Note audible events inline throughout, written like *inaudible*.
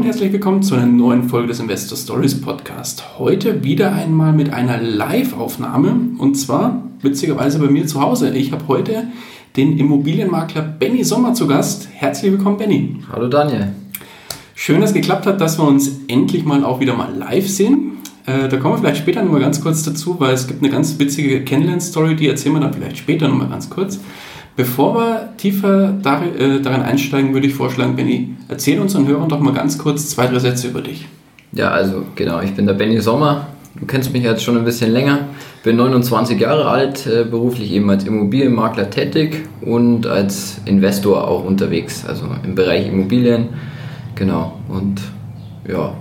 Und herzlich willkommen zu einer neuen Folge des Investor Stories Podcast. Heute wieder einmal mit einer Live-Aufnahme und zwar witzigerweise bei mir zu Hause. Ich habe heute den Immobilienmakler Benny Sommer zu Gast. Herzlich willkommen, Benny. Hallo Daniel. Schön, dass es geklappt hat, dass wir uns endlich mal auch wieder mal live sehen. Äh, da kommen wir vielleicht später nochmal ganz kurz dazu, weil es gibt eine ganz witzige Kennenlern-Story, die erzählen wir dann vielleicht später nochmal ganz kurz. Bevor wir tiefer darin, äh, darin einsteigen, würde ich vorschlagen, Benny, erzähl unseren Hörern doch mal ganz kurz zwei, drei Sätze über dich. Ja, also genau, ich bin der Benny Sommer. Du kennst mich jetzt schon ein bisschen länger. Bin 29 Jahre alt, äh, beruflich eben als Immobilienmakler tätig und als Investor auch unterwegs, also im Bereich Immobilien. Genau. Und ja,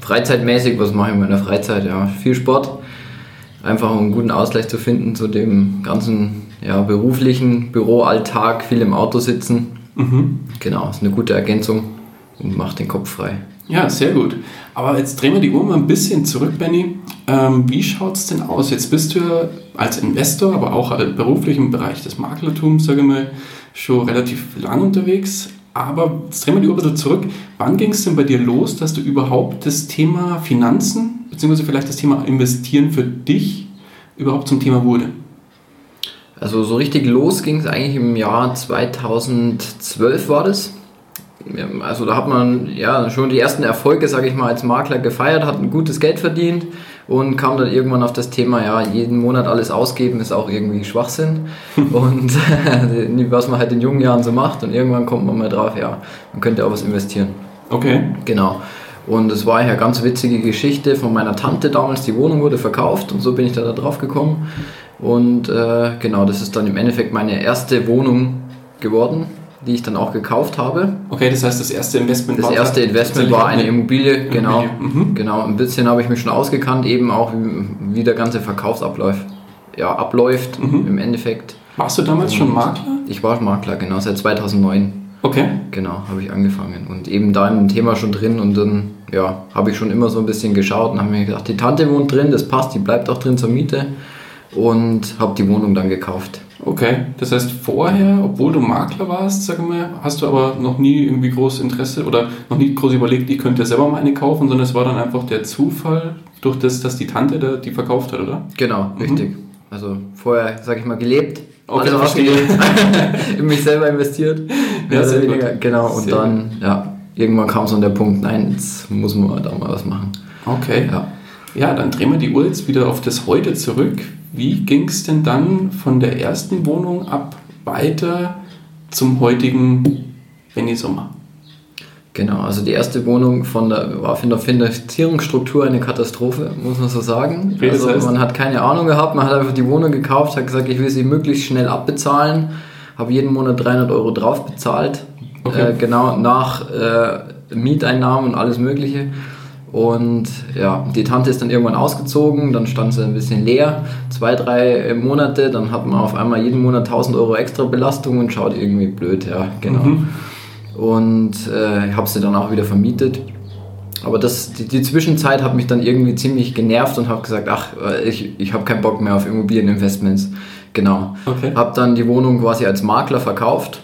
freizeitmäßig, was mache ich in meiner Freizeit? Ja, viel Sport. Einfach um einen guten Ausgleich zu finden zu dem ganzen ja, beruflichen Büroalltag, viel im Auto sitzen. Mhm. Genau, ist eine gute Ergänzung und macht den Kopf frei. Ja, sehr gut. Aber jetzt drehen wir die Uhr mal ein bisschen zurück, Benny. Ähm, wie schaut es denn aus? Jetzt bist du ja als Investor, aber auch beruflich im Bereich des Maklertums, sage ich mal, schon relativ lang unterwegs. Aber jetzt drehen wir die Uhr wieder zurück. Wann ging es denn bei dir los, dass du überhaupt das Thema Finanzen, beziehungsweise vielleicht das Thema Investieren für dich überhaupt zum Thema wurde? Also so richtig los ging es eigentlich im Jahr 2012 war das. Also da hat man ja schon die ersten Erfolge, sage ich mal, als Makler gefeiert, hat ein gutes Geld verdient und kam dann irgendwann auf das Thema, ja, jeden Monat alles ausgeben ist auch irgendwie Schwachsinn *laughs* und was man halt in jungen Jahren so macht und irgendwann kommt man mal drauf, ja, man könnte auch was investieren. Okay. Genau. Und es war ja eine ganz witzige Geschichte von meiner Tante damals, die Wohnung wurde verkauft und so bin ich da drauf gekommen. Und äh, genau, das ist dann im Endeffekt meine erste Wohnung geworden, die ich dann auch gekauft habe. Okay, das heißt, das erste Investment das war Das erste Investment war eine Immobilie, genau. Mhm. Genau, ein bisschen habe ich mich schon ausgekannt, eben auch wie, wie der ganze Verkaufsablauf ja, abläuft mhm. im Endeffekt. Warst du damals Und schon Makler? Ich war Makler, genau, seit 2009. Okay. Genau, habe ich angefangen. Und eben da im Thema schon drin und dann ja, habe ich schon immer so ein bisschen geschaut und habe mir gedacht, die Tante wohnt drin, das passt, die bleibt auch drin zur Miete und habe die Wohnung dann gekauft. Okay, das heißt vorher, obwohl du Makler warst, sag mal, hast du aber noch nie irgendwie groß Interesse oder noch nie groß überlegt, ich könnte selber mal eine kaufen, sondern es war dann einfach der Zufall durch das, dass die Tante da die verkauft hat, oder? Genau, mhm. richtig. Also vorher, sag ich mal, gelebt, okay, alles ausgelebt, *laughs* in mich selber investiert, ja, sehr weniger. Genau, und sehr dann, gut. ja, irgendwann kam so der Punkt, nein, jetzt muss man da mal was machen. Okay. Ja. Ja, dann drehen wir die Uhr jetzt wieder auf das Heute zurück. Wie ging es denn dann von der ersten Wohnung ab weiter zum heutigen Benny Sommer? Genau, also die erste Wohnung von der, war von der Finanzierungsstruktur eine Katastrophe, muss man so sagen. Wie also man hat keine Ahnung gehabt, man hat einfach die Wohnung gekauft, hat gesagt, ich will sie möglichst schnell abbezahlen, habe jeden Monat 300 Euro drauf bezahlt, okay. äh, genau nach äh, Mieteinnahmen und alles Mögliche. Und ja, die Tante ist dann irgendwann ausgezogen, dann stand sie ein bisschen leer, zwei, drei Monate, dann hat man auf einmal jeden Monat 1000 Euro extra Belastung und schaut irgendwie blöd, ja, genau. Mhm. Und äh, ich habe sie dann auch wieder vermietet. Aber das, die, die, Zwischenzeit hat mich dann irgendwie ziemlich genervt und habe gesagt, ach, äh, ich, ich habe keinen Bock mehr auf Immobilieninvestments. Genau. Okay. Habe dann die Wohnung quasi als Makler verkauft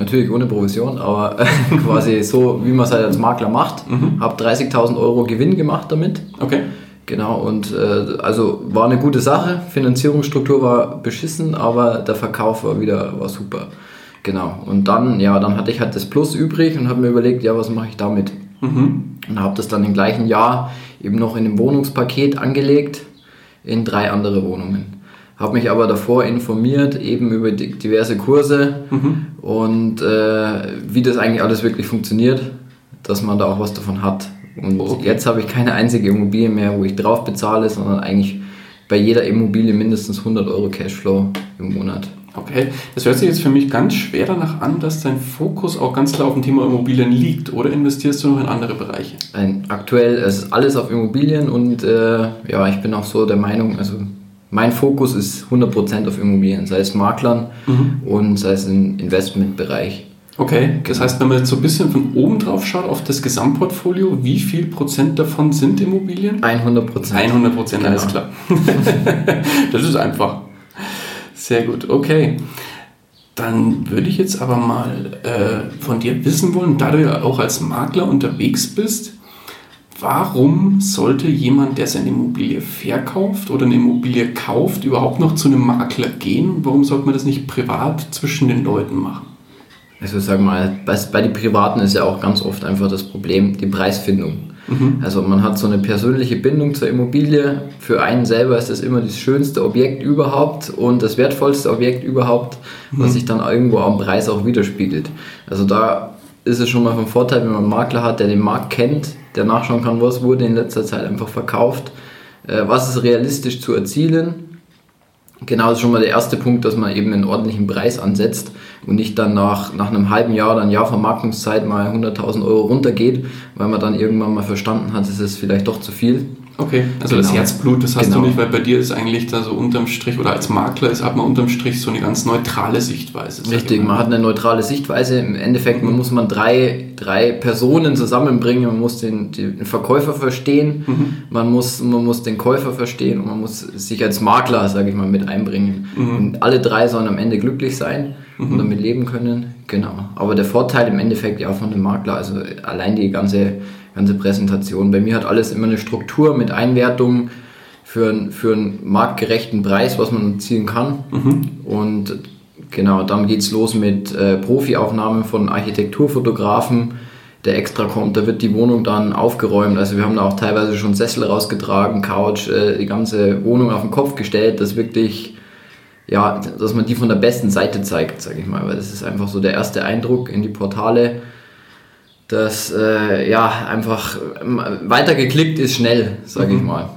Natürlich ohne Provision, aber *laughs* quasi so, wie man es halt als Makler macht. Mhm. Habe 30.000 Euro Gewinn gemacht damit. Okay. Genau, und äh, also war eine gute Sache. Finanzierungsstruktur war beschissen, aber der Verkauf war wieder war super. Genau. Und dann, ja, dann hatte ich halt das Plus übrig und habe mir überlegt, ja, was mache ich damit? Mhm. Und habe das dann im gleichen Jahr eben noch in einem Wohnungspaket angelegt in drei andere Wohnungen habe mich aber davor informiert, eben über diverse Kurse mhm. und äh, wie das eigentlich alles wirklich funktioniert, dass man da auch was davon hat. Und okay. jetzt habe ich keine einzige Immobilie mehr, wo ich drauf bezahle, sondern eigentlich bei jeder Immobilie mindestens 100 Euro Cashflow im Monat. Okay, das hört sich jetzt für mich ganz schwer danach an, dass dein Fokus auch ganz klar auf dem Thema Immobilien liegt. Oder investierst du noch in andere Bereiche? Ein, aktuell ist alles auf Immobilien und äh, ja, ich bin auch so der Meinung, also mein Fokus ist 100% auf Immobilien, sei es Maklern mhm. und sei es im Investmentbereich. Okay, das heißt, wenn man jetzt so ein bisschen von oben drauf schaut auf das Gesamtportfolio, wie viel Prozent davon sind Immobilien? 100 Prozent. 100 Prozent, genau. alles klar. *laughs* das ist einfach. Sehr gut, okay. Dann würde ich jetzt aber mal äh, von dir wissen wollen, da du ja auch als Makler unterwegs bist, warum sollte jemand, der seine Immobilie verkauft oder eine Immobilie kauft, überhaupt noch zu einem Makler gehen? Warum sollte man das nicht privat zwischen den Leuten machen? Also sag mal, bei, bei den Privaten ist ja auch ganz oft einfach das Problem die Preisfindung. Mhm. Also man hat so eine persönliche Bindung zur Immobilie. Für einen selber ist das immer das schönste Objekt überhaupt und das wertvollste Objekt überhaupt, mhm. was sich dann irgendwo am Preis auch widerspiegelt. Also da ist es schon mal von Vorteil, wenn man einen Makler hat, der den Markt kennt, der nachschauen kann, was wurde in letzter Zeit einfach verkauft, äh, was ist realistisch zu erzielen Genau, das ist schon mal der erste Punkt, dass man eben einen ordentlichen Preis ansetzt und nicht dann nach, nach einem halben Jahr oder ein Jahr Vermarktungszeit mal 100.000 Euro runtergeht, weil man dann irgendwann mal verstanden hat, es ist vielleicht doch zu viel. Okay, also genau. das Herzblut, das hast genau. du nicht, weil bei dir ist eigentlich da so unterm Strich oder als Makler ist, hat man unterm Strich so eine ganz neutrale Sichtweise. Richtig, man hat eine neutrale Sichtweise. Im Endeffekt mhm. muss man drei, drei Personen zusammenbringen. Man muss den, den Verkäufer verstehen, mhm. man, muss, man muss den Käufer verstehen und man muss sich als Makler, sage ich mal, mit einbringen. Mhm. Und alle drei sollen am Ende glücklich sein und mhm. damit leben können. Genau. Aber der Vorteil im Endeffekt ja von dem Makler, also allein die ganze ganze Präsentation. Bei mir hat alles immer eine Struktur mit Einwertungen für, für einen marktgerechten Preis, was man zielen kann. Mhm. Und genau, dann geht es los mit äh, Profiaufnahmen von Architekturfotografen, der extra kommt. Da wird die Wohnung dann aufgeräumt. Also wir haben da auch teilweise schon Sessel rausgetragen, Couch, äh, die ganze Wohnung auf den Kopf gestellt, dass wirklich ja, dass man die von der besten Seite zeigt, sage ich mal, weil das ist einfach so der erste Eindruck in die Portale dass äh, ja einfach ähm, weitergeklickt ist schnell, sage ich mhm. mal.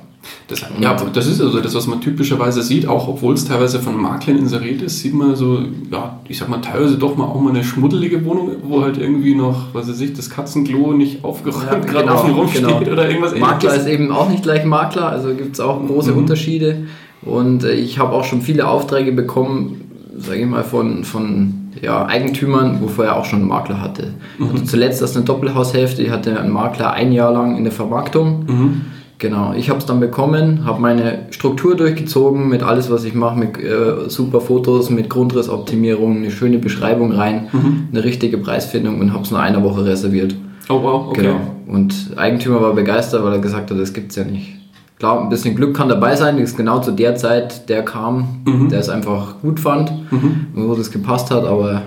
Das, ja, das ist also das, was man typischerweise sieht, auch obwohl es teilweise von Maklern inseriert ist, sieht man so, ja, ich sag mal, teilweise doch mal auch mal eine schmuddelige Wohnung, wo halt irgendwie noch, was weiß ich, das Katzenklo nicht aufgeräumt ja, gerade genau, offen rumsteht genau. oder irgendwas Makler ähnliches. ist eben auch nicht gleich Makler, also gibt es auch große mhm. Unterschiede. Und äh, ich habe auch schon viele Aufträge bekommen, sage ich mal, von, von ja, Eigentümern, wo vorher auch schon einen Makler hatte. Mhm. Also zuletzt das eine Doppelhaushälfte, ich hatte einen Makler ein Jahr lang in der Vermarktung. Mhm. Genau, ich habe es dann bekommen, habe meine Struktur durchgezogen mit alles, was ich mache, mit äh, super Fotos, mit Grundrissoptimierung, eine schöne Beschreibung rein, mhm. eine richtige Preisfindung und habe es nur eine Woche reserviert. Oh wow, okay. Genau. Und Eigentümer war begeistert, weil er gesagt hat, das gibt es ja nicht. Klar, ein bisschen Glück kann dabei sein, das ist genau zu der Zeit, der kam, mhm. der es einfach gut fand, mhm. wo das gepasst hat, aber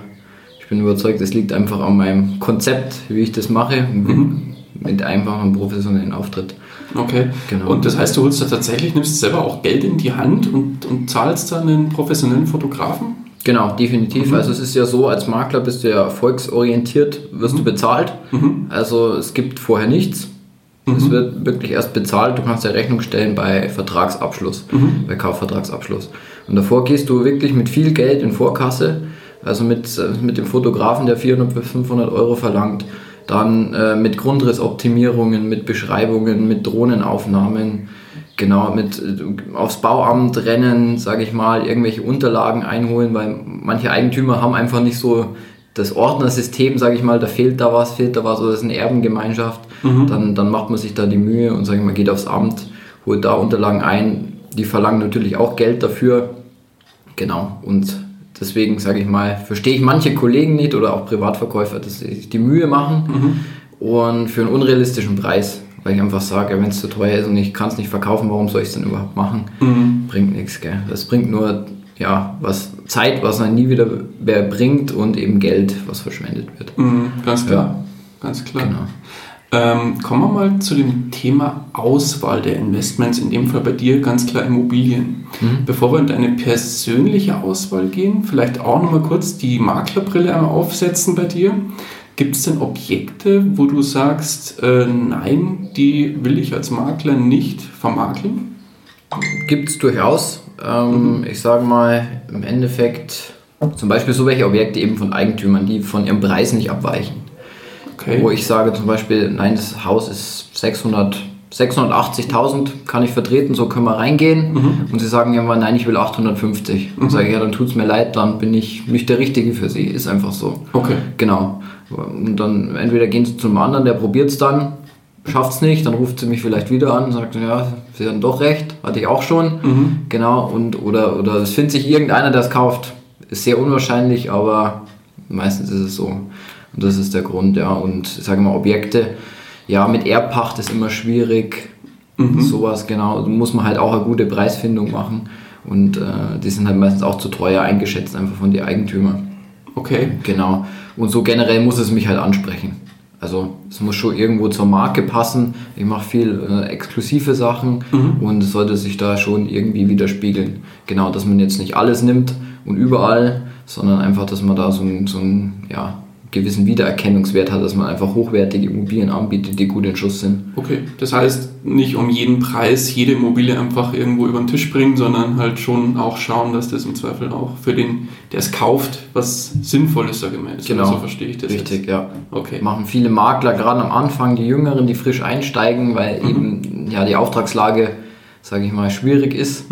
ich bin überzeugt, es liegt einfach an meinem Konzept, wie ich das mache, mhm. mit einfachem professionellen Auftritt. Okay, genau. Und das heißt, du holst da tatsächlich, nimmst selber auch Geld in die Hand und, und zahlst dann einen professionellen Fotografen? Genau, definitiv. Mhm. Also es ist ja so, als Makler bist du ja erfolgsorientiert, wirst mhm. du bezahlt. Mhm. Also es gibt vorher nichts. Mhm. Es wird wirklich erst bezahlt, du kannst ja Rechnung stellen bei Vertragsabschluss, mhm. bei Kaufvertragsabschluss. Und davor gehst du wirklich mit viel Geld in Vorkasse, also mit, mit dem Fotografen, der 400 bis 500 Euro verlangt, dann äh, mit Grundrissoptimierungen, mit Beschreibungen, mit Drohnenaufnahmen, genau, mit äh, aufs Bauamt rennen, sage ich mal, irgendwelche Unterlagen einholen, weil manche Eigentümer haben einfach nicht so das Ordnersystem, sage ich mal, da fehlt da was, fehlt da was, oder das ist eine Erbengemeinschaft, mhm. dann, dann macht man sich da die Mühe und sage ich mal, geht aufs Amt, holt da Unterlagen ein. Die verlangen natürlich auch Geld dafür. Genau. Und deswegen sage ich mal, verstehe ich manche Kollegen nicht oder auch Privatverkäufer, dass sie sich die Mühe machen mhm. und für einen unrealistischen Preis. Weil ich einfach sage, wenn es zu teuer ist und ich kann es nicht verkaufen, warum soll ich es denn überhaupt machen? Mhm. Bringt nichts, gell? Das bringt nur ja, was Zeit, was man nie wieder mehr bringt und eben Geld, was verschwendet wird. Mhm, ganz klar. Ja. Ganz klar. Genau. Ähm, kommen wir mal zu dem Thema Auswahl der Investments, in dem Fall bei dir ganz klar Immobilien. Mhm. Bevor wir in deine persönliche Auswahl gehen, vielleicht auch nochmal kurz die Maklerbrille einmal aufsetzen bei dir. Gibt es denn Objekte, wo du sagst, äh, nein, die will ich als Makler nicht vermakeln? Gibt es durchaus. Ähm, mhm. Ich sage mal, im Endeffekt Zum Beispiel so welche Objekte eben von Eigentümern, die von ihrem Preis nicht abweichen. Okay. Wo ich sage zum Beispiel, nein, das Haus ist 600, 680.000, kann ich vertreten, so können wir reingehen. Und sie sagen irgendwann, nein, ich will 850. Und sage ich, ja, dann tut es mir leid, dann bin ich nicht der Richtige für sie. Ist einfach so. Okay. Genau. Und dann entweder gehen sie zum anderen, der probiert es dann, schafft es nicht, dann ruft sie mich vielleicht wieder an und sagt, ja, sie hatten doch recht, hatte ich auch schon. Genau. Und, oder, oder es findet sich irgendeiner, der es kauft. Ist sehr unwahrscheinlich, aber meistens ist es so. Und das ist der Grund, ja. Und ich sage mal, Objekte, ja, mit Erbpacht ist immer schwierig. Sowas, genau. Da muss man halt auch eine gute Preisfindung machen. Und äh, die sind halt meistens auch zu teuer eingeschätzt, einfach von den Eigentümern. Okay. Genau. Und so generell muss es mich halt ansprechen. Also es muss schon irgendwo zur Marke passen. Ich mache viel äh, exklusive Sachen und es sollte sich da schon irgendwie widerspiegeln. Genau, dass man jetzt nicht alles nimmt und überall, sondern einfach, dass man da so einen so einen, ja, gewissen Wiedererkennungswert hat, dass man einfach hochwertige Immobilien anbietet, die gut in Schuss sind. Okay. Das heißt, nicht um jeden Preis jede Immobilie einfach irgendwo über den Tisch bringen, sondern halt schon auch schauen, dass das im Zweifel auch für den, der es kauft, was Sinnvolles, mal. ist. Genau. So verstehe ich das Richtig, jetzt. ja. Okay. Machen viele Makler gerade am Anfang, die Jüngeren, die frisch einsteigen, weil eben ja die Auftragslage, sage ich mal, schwierig ist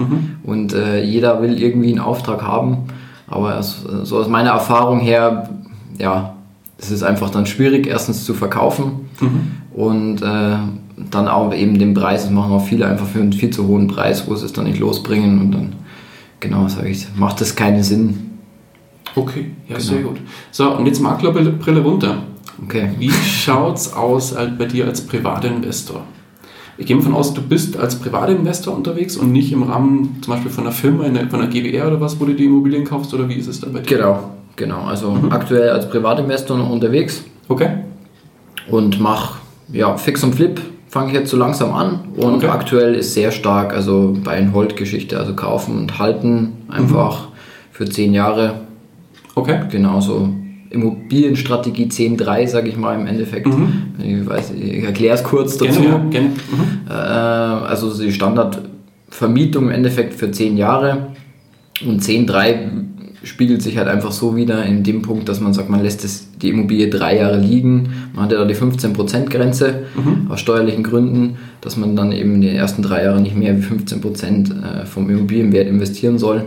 und äh, jeder will irgendwie einen Auftrag haben. Aber so aus meiner Erfahrung her, ja, es ist einfach dann schwierig, erstens zu verkaufen und äh, dann auch eben den Preis. Das machen auch viele einfach für einen viel zu hohen Preis, wo sie es dann nicht losbringen und dann, genau, sage ich, macht das keinen Sinn. Okay, ja, Genau. sehr gut. So, und jetzt Maklerbrille runter. Okay. Wie schaut's aus halt bei dir als Privatinvestor? Ich gehe mal von aus, du bist als Privatinvestor unterwegs und nicht im Rahmen zum Beispiel von einer Firma, von einer GWR oder was, wo du die Immobilien kaufst oder wie ist es dann bei dir? Genau, genau. Also aktuell als Privatinvestor noch unterwegs. Okay. und mache ja, Fix und Flip fange ich jetzt so langsam an und Okay. aktuell ist sehr stark, also bei and Hold Geschichte, also kaufen und halten einfach für zehn Jahre, Okay. genauso Immobilienstrategie 10.3, sage ich mal im Endeffekt. Ich, weiß, ich erkläre es kurz dazu. Gerne, ja, gerne. Mhm. Äh, also die Standardvermietung im Endeffekt für 10 Jahre und 10.3 spiegelt sich halt einfach so wieder in dem Punkt, dass man sagt, man lässt es, die Immobilie drei Jahre liegen. Man hat ja da die 15%-Grenze aus steuerlichen Gründen, dass man dann eben in den ersten drei Jahren nicht mehr wie 15% äh, vom Immobilienwert investieren soll.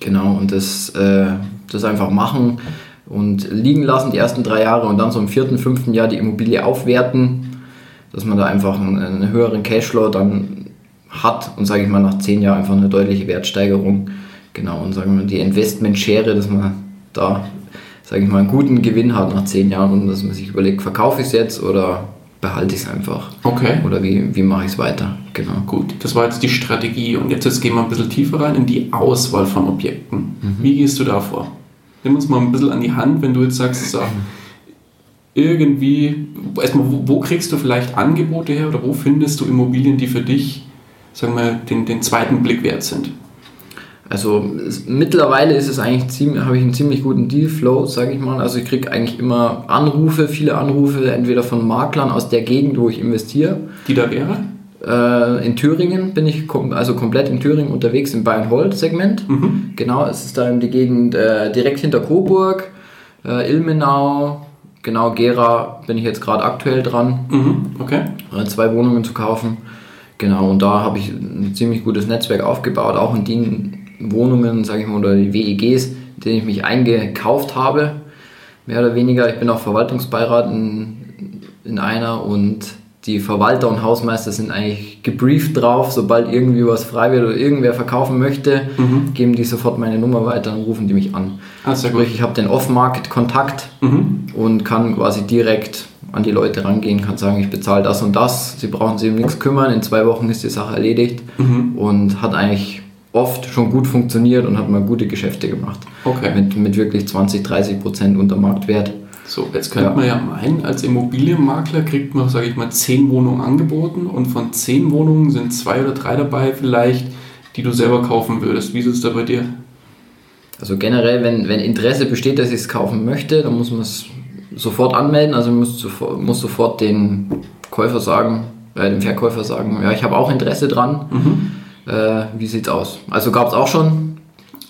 Genau, und das, äh, das einfach machen und liegen lassen die ersten drei Jahre und dann so im vierten, fünften Jahr die Immobilie aufwerten, dass man da einfach einen höheren Cashflow dann hat und sage ich mal nach zehn Jahren einfach eine deutliche Wertsteigerung. Genau, und sagen wir mal die Investmentschere, dass man da, sage ich mal, einen guten Gewinn hat nach zehn Jahren und dass man sich überlegt, verkaufe ich es jetzt oder behalte ich es einfach? Okay. Oder wie, wie mache ich es weiter? Genau. Gut, das war jetzt die Strategie und jetzt, jetzt gehen wir ein bisschen tiefer rein in die Auswahl von Objekten. Mhm. Wie gehst du da vor? Nimm uns mal ein bisschen an die Hand, wenn du jetzt sagst, so, irgendwie, erstmal, wo, wo kriegst du vielleicht Angebote her oder wo findest du Immobilien, die für dich, sagen wir, den, den zweiten Blick wert sind? Also es, mittlerweile ist es eigentlich ziemlich, habe ich einen ziemlich guten Dealflow, sage ich mal. Also ich kriege eigentlich immer Anrufe, viele Anrufe, entweder von Maklern aus der Gegend, wo ich investiere. Die da wäre? Äh, in Thüringen bin ich kom also komplett in Thüringen unterwegs im Bayern-Holt-Segment. Genau, es ist da in die Gegend äh, direkt hinter Coburg, äh, Ilmenau, genau Gera bin ich jetzt gerade aktuell dran Mhm. Okay. äh, zwei Wohnungen zu kaufen. Genau, und da habe ich ein ziemlich gutes Netzwerk aufgebaut, auch in den Wohnungen, sage ich mal, oder die WEGs, in denen ich mich eingekauft habe, mehr oder weniger. Ich bin auch Verwaltungsbeirat in, in einer und die Verwalter und Hausmeister sind eigentlich gebrieft drauf, sobald irgendwie was frei wird oder irgendwer verkaufen möchte, geben die sofort meine Nummer weiter und rufen die mich an. Ah, sehr gut. Sprich, ich habe den Off-Market-Kontakt Mhm. und kann quasi direkt an die Leute rangehen, kann sagen, ich bezahle das und das, sie brauchen sich um nichts kümmern, in zwei Wochen ist die Sache erledigt Mhm. und hat eigentlich oft schon gut funktioniert und hat mal gute Geschäfte gemacht. Okay. Mit, mit wirklich 20, 30 Prozent unter Marktwert. So, jetzt könnte Ja. man ja meinen, als Immobilienmakler kriegt man, sage ich mal, zehn Wohnungen angeboten und von zehn Wohnungen sind zwei oder drei dabei vielleicht, die du selber kaufen würdest. Wie ist es da bei dir? Also generell, wenn, wenn Interesse besteht, dass ich es kaufen möchte, dann muss man es sofort anmelden. Also muss sofort, muss sofort den Käufer sagen, äh, dem Verkäufer sagen, ja, ich habe auch Interesse dran. Äh, wie sieht's aus? Also gab es auch schon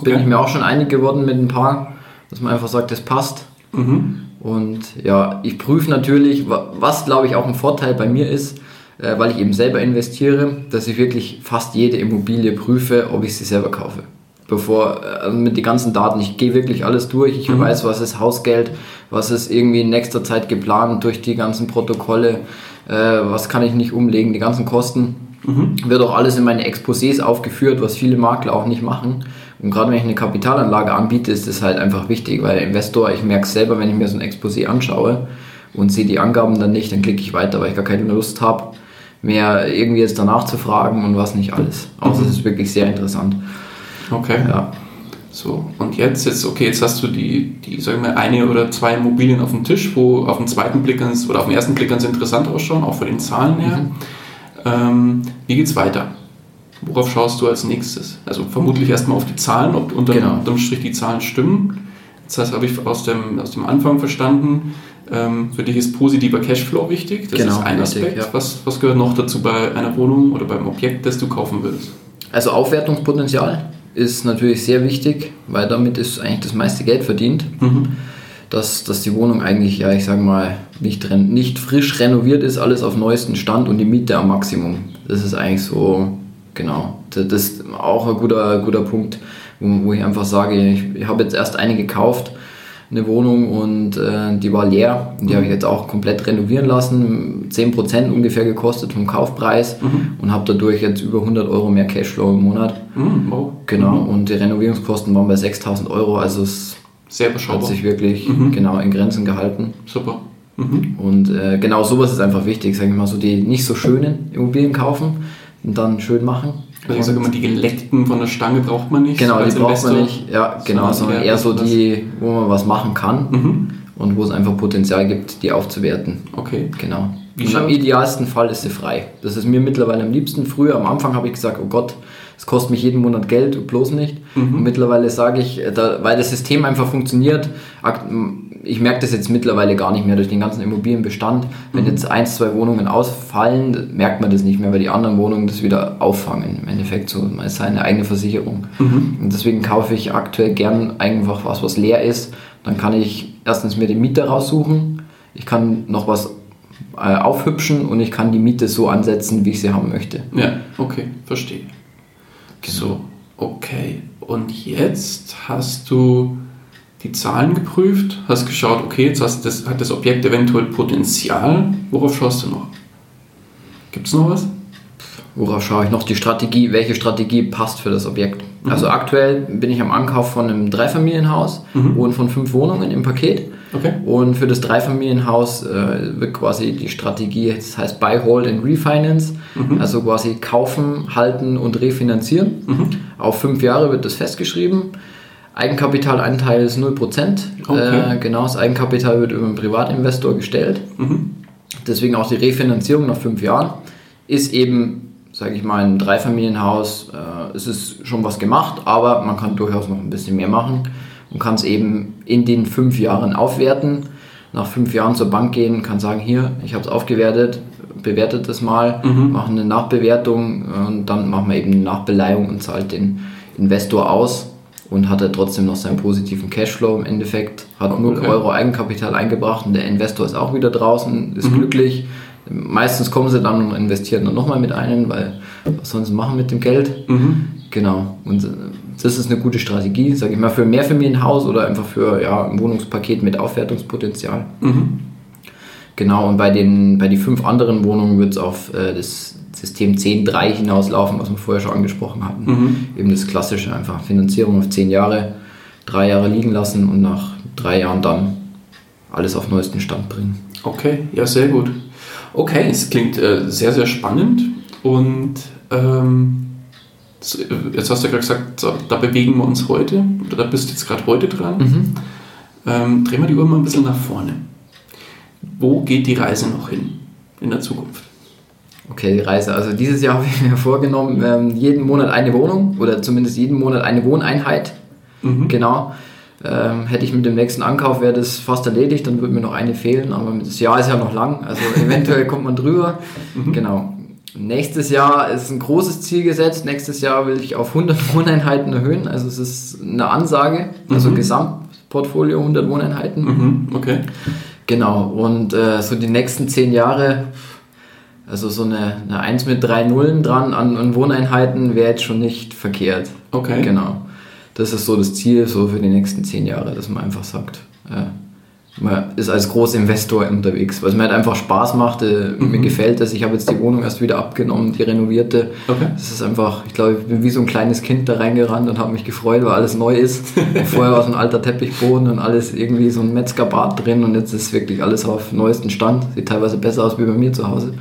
Bin ich mir auch schon einig geworden mit ein paar, dass man einfach sagt, das passt. Mhm. Und ja, ich prüfe natürlich, was glaube ich auch ein Vorteil bei mir ist, äh, weil ich eben selber investiere, dass ich wirklich fast jede Immobilie prüfe, ob ich sie selber kaufe. Bevor, also mit den ganzen Daten, ich gehe wirklich alles durch, ich mhm. weiß, was ist Hausgeld, was ist irgendwie in nächster Zeit geplant durch die ganzen Protokolle, äh, was kann ich nicht umlegen, die ganzen Kosten. Mhm. Wird auch alles in meine Exposés aufgeführt, was viele Makler auch nicht machen. Und gerade wenn ich eine Kapitalanlage anbiete, ist das halt einfach wichtig, weil Investor, ich merke es selber, wenn ich mir so ein Exposé anschaue und sehe die Angaben dann nicht, dann klicke ich weiter, weil ich gar keine Lust habe, mehr irgendwie jetzt danach zu fragen und was nicht alles. Also es mhm. ist wirklich sehr interessant. Okay. Ja. So, und jetzt, jetzt, okay, jetzt hast du die, die, sagen wir, eine oder zwei Immobilien auf dem Tisch, wo auf den zweiten Blick ganz, oder auf den ersten Blick ganz interessant ausschauen, auch von den Zahlen her. Mhm. Ähm, wie geht's weiter? Worauf schaust du als nächstes? Also vermutlich erstmal auf die Zahlen, ob unter, genau. unterm Strich die Zahlen stimmen. Das heißt, habe ich aus dem, aus dem Anfang verstanden, ähm, für dich ist positiver Cashflow wichtig. Das genau, ist ein richtig, Aspekt. Ja. Was, was gehört noch dazu bei einer Wohnung oder beim Objekt, das du kaufen willst? Also Aufwertungspotenzial ist natürlich sehr wichtig, weil damit ist eigentlich das meiste Geld verdient. Mhm. Dass, dass die Wohnung eigentlich, ja, ich sage mal, nicht, nicht frisch renoviert ist, alles auf neuesten Stand und die Miete am Maximum. Das ist eigentlich so, genau, das ist auch ein guter, guter Punkt, wo, wo ich einfach sage, ich, ich habe jetzt erst eine gekauft eine Wohnung und äh, die war leer. Die habe ich jetzt auch komplett renovieren lassen. 10% ungefähr gekostet vom Kaufpreis mhm. und habe dadurch jetzt über 100 Euro mehr Cashflow im Monat. Mhm. Genau, mhm. und die Renovierungskosten waren bei 6000 Euro. Also es Sehr hat sich wirklich mhm. genau in Grenzen gehalten. Super. Mhm. Und äh, genau sowas ist einfach wichtig, sage ich mal, so die nicht so schönen Immobilien kaufen und dann schön machen also ich sage immer, die geleckten von der Stange braucht man nicht. Genau, die braucht man nicht. Ja, genau, sondern eher so die, wo man was machen kann mhm. und wo es einfach Potenzial gibt, die aufzuwerten. Okay. Genau. Und am idealsten Fall ist sie frei. Das ist mir mittlerweile am liebsten. Früher, am Anfang habe ich gesagt, oh Gott, es kostet mich jeden Monat Geld, bloß nicht. Mhm. Und mittlerweile sage ich, äh, da, weil das System einfach funktioniert, ich merke das jetzt mittlerweile gar nicht mehr durch den ganzen Immobilienbestand. Wenn mhm. jetzt ein, zwei Wohnungen ausfallen, merkt man das nicht mehr, weil die anderen Wohnungen das wieder auffangen. Im Endeffekt so, man ist seine eigene Versicherung. Mhm. Und deswegen kaufe ich aktuell gern einfach was, was leer ist. Dann kann ich erstens mir den Mieter raussuchen. Ich kann noch was äh, aufhübschen und ich kann die Miete so ansetzen, wie ich sie haben möchte. Ja, okay, verstehe. Genau. So, okay. Und jetzt hast du die Zahlen geprüft, hast geschaut, okay, jetzt das, hat das Objekt eventuell Potenzial. Worauf schaust du noch? Gibt es noch was? Worauf schaue ich noch? Die Strategie, welche Strategie passt für das Objekt? Mhm. Also aktuell bin ich am Ankauf von einem Dreifamilienhaus mhm. und von fünf Wohnungen im Paket. Okay. Und für das Dreifamilienhaus äh, wird quasi die Strategie, das heißt Buy, Hold and Refinance, mhm. also quasi kaufen, halten und refinanzieren. Mhm. Auf fünf Jahre wird das festgeschrieben. Eigenkapitalanteil ist 0%. Okay. Äh, genau, das Eigenkapital wird über einen Privatinvestor gestellt. Mhm. Deswegen auch die Refinanzierung nach fünf Jahren ist eben, sage ich mal, ein Dreifamilienhaus. Äh, es ist schon was gemacht, aber man kann durchaus noch ein bisschen mehr machen und kann es eben in den fünf Jahren aufwerten. Nach fünf Jahren zur Bank gehen, kann sagen, hier, ich habe es aufgewertet, bewertet es mal, mhm. machen eine Nachbewertung und dann machen wir eben eine Nachbeleihung und zahlt den Investor aus und hat er trotzdem noch seinen positiven Cashflow im Endeffekt, hat 0 okay. Euro Eigenkapital eingebracht und der Investor ist auch wieder draußen, ist mhm. glücklich. Meistens kommen sie dann und investieren dann nochmal mit einem, weil was sollen sie machen mit dem Geld? Mhm. Genau. Und äh, das ist eine gute Strategie, sage ich mal, für ein Mehrfamilienhaus oder einfach für ja, ein Wohnungspaket mit Aufwertungspotenzial. Mhm. Genau, und bei den bei die fünf anderen Wohnungen wird es auf äh, das System 10.3 hinauslaufen, was wir vorher schon angesprochen hatten. Mhm. Eben das klassische, einfach Finanzierung auf 10 Jahre, drei Jahre liegen lassen und nach drei Jahren dann alles auf neuesten Stand bringen. Okay, ja, sehr gut. Okay, es klingt äh, sehr, sehr spannend und ähm, jetzt hast du ja gerade gesagt, da bewegen wir uns heute, oder da bist du jetzt gerade heute dran. Mhm. Ähm, drehen wir die Uhr mal ein bisschen nach vorne. Wo geht die Reise noch hin in der Zukunft? Okay, die Reise. Also dieses Jahr *laughs* habe ich mir vorgenommen, ähm, jeden Monat eine Wohnung oder zumindest jeden Monat eine Wohneinheit. Mhm. Genau. Ähm, hätte ich mit dem nächsten Ankauf, wäre das fast erledigt, dann würde mir noch eine fehlen, aber das Jahr ist ja noch lang, also *laughs* eventuell kommt man drüber. Mhm. Genau. nächstes Jahr ist ein großes Ziel gesetzt. Nächstes Jahr will ich auf 100 *laughs* Wohneinheiten erhöhen. Also es ist eine Ansage. Also Mhm. Gesamtportfolio 100 Wohneinheiten. Mhm. Okay. Genau. Und äh, so die nächsten 10 Jahre, also so eine, eine 1 mit drei Nullen dran an, an Wohneinheiten wäre jetzt schon nicht verkehrt. Okay. Genau. Das ist so das Ziel so für die nächsten 10 Jahre, dass man einfach sagt, äh, man ist als Großinvestor unterwegs, weil es mir halt einfach Spaß macht. Äh, Mir gefällt das. Ich habe jetzt die Wohnung erst wieder abgenommen, die renovierte. Okay. Das ist einfach, ich glaube, ich bin wie so ein kleines Kind da reingerannt und habe mich gefreut, weil alles neu ist. Vorher war so ein alter Teppichboden und alles irgendwie so ein Metzgerbad drin und jetzt ist wirklich alles auf neuesten Stand. Sieht teilweise besser aus wie bei mir zu Hause.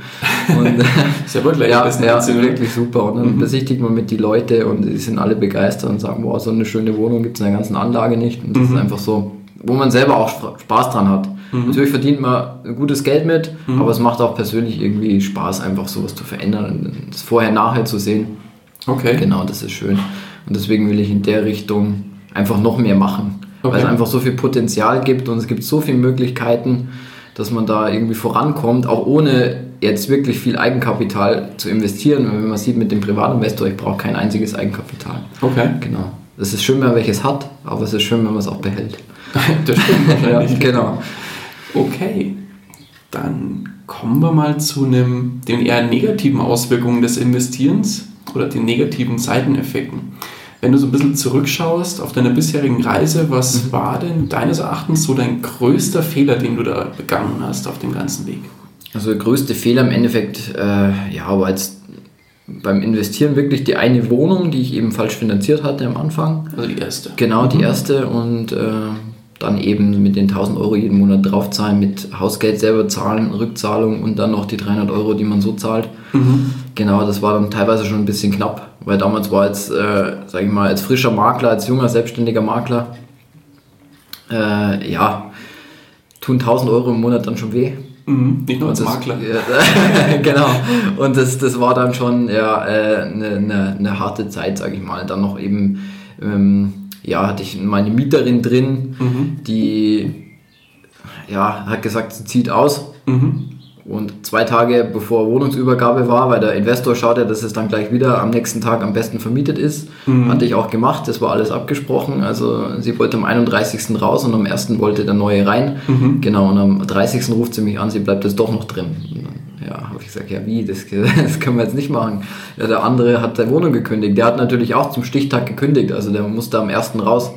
Und, *laughs* Ist ja wirklich ja, ja wirklich super. Und dann besichtigt man mit die Leute und die sind alle begeistert und sagen, wow, so eine schöne Wohnung gibt es in der ganzen Anlage nicht. Und das ist einfach so, wo man selber auch Sp- Spaß dran hat. Natürlich verdient man gutes Geld mit, aber es macht auch persönlich irgendwie Spaß, einfach sowas zu verändern und das vorher, nachher zu sehen. Okay. Genau, das ist schön. Und deswegen will ich in der Richtung einfach noch mehr machen. Weil es Okay. einfach so viel Potenzial gibt und es gibt so viele Möglichkeiten, dass man da irgendwie vorankommt, auch ohne jetzt wirklich viel Eigenkapital zu investieren. Wenn man sieht mit dem Privatinvestor, ich brauche kein einziges Eigenkapital. Okay. Genau. Es ist schön, wenn man welches hat, aber es ist schön, wenn man es auch behält. Das stimmt wahrscheinlich. *laughs* genau. Okay, dann kommen wir mal zu einem, den eher negativen Auswirkungen des Investierens oder den negativen Seiteneffekten. Wenn du so ein bisschen zurückschaust auf deine bisherigen Reise, was war denn deines Erachtens so dein größter Fehler, den du da begangen hast auf dem ganzen Weg? Also der größte Fehler im Endeffekt, äh, ja, war jetzt beim Investieren wirklich die eine Wohnung, die ich eben falsch finanziert hatte am Anfang. Also die erste. Genau, die erste und äh, dann eben mit den 1000 Euro jeden Monat draufzahlen, mit Hausgeld selber zahlen, Rückzahlung und dann noch die 300 Euro, die man so zahlt. Genau, das war dann teilweise schon ein bisschen knapp, weil damals war jetzt, äh, sage ich mal, als frischer Makler, als junger selbstständiger Makler, äh, ja, tun 1000 Euro im Monat dann schon weh. Mhm. Nicht nur als Und das- Makler. *laughs* Genau. Und das, das war dann schon ja, äh, eine, eine, eine harte Zeit, sage ich mal. Dann noch eben, ähm, ja, hatte ich meine Mieterin drin, Mhm. die ja, hat gesagt, sie zieht aus. Mhm. Und zwei Tage bevor Wohnungsübergabe war, weil der Investor schaute, dass es dann gleich wieder am nächsten Tag am besten vermietet ist, hatte ich auch gemacht. Das war alles abgesprochen. Also sie wollte am 31. raus und am 1. wollte der neue rein. Genau, und am 30. ruft sie mich an, sie bleibt jetzt doch noch drin. Ja, habe ich gesagt, ja wie, das, *laughs* das können wir jetzt nicht machen. Ja, der andere hat seine Wohnung gekündigt. Der hat natürlich auch zum Stichtag gekündigt, also der musste am 1. raus.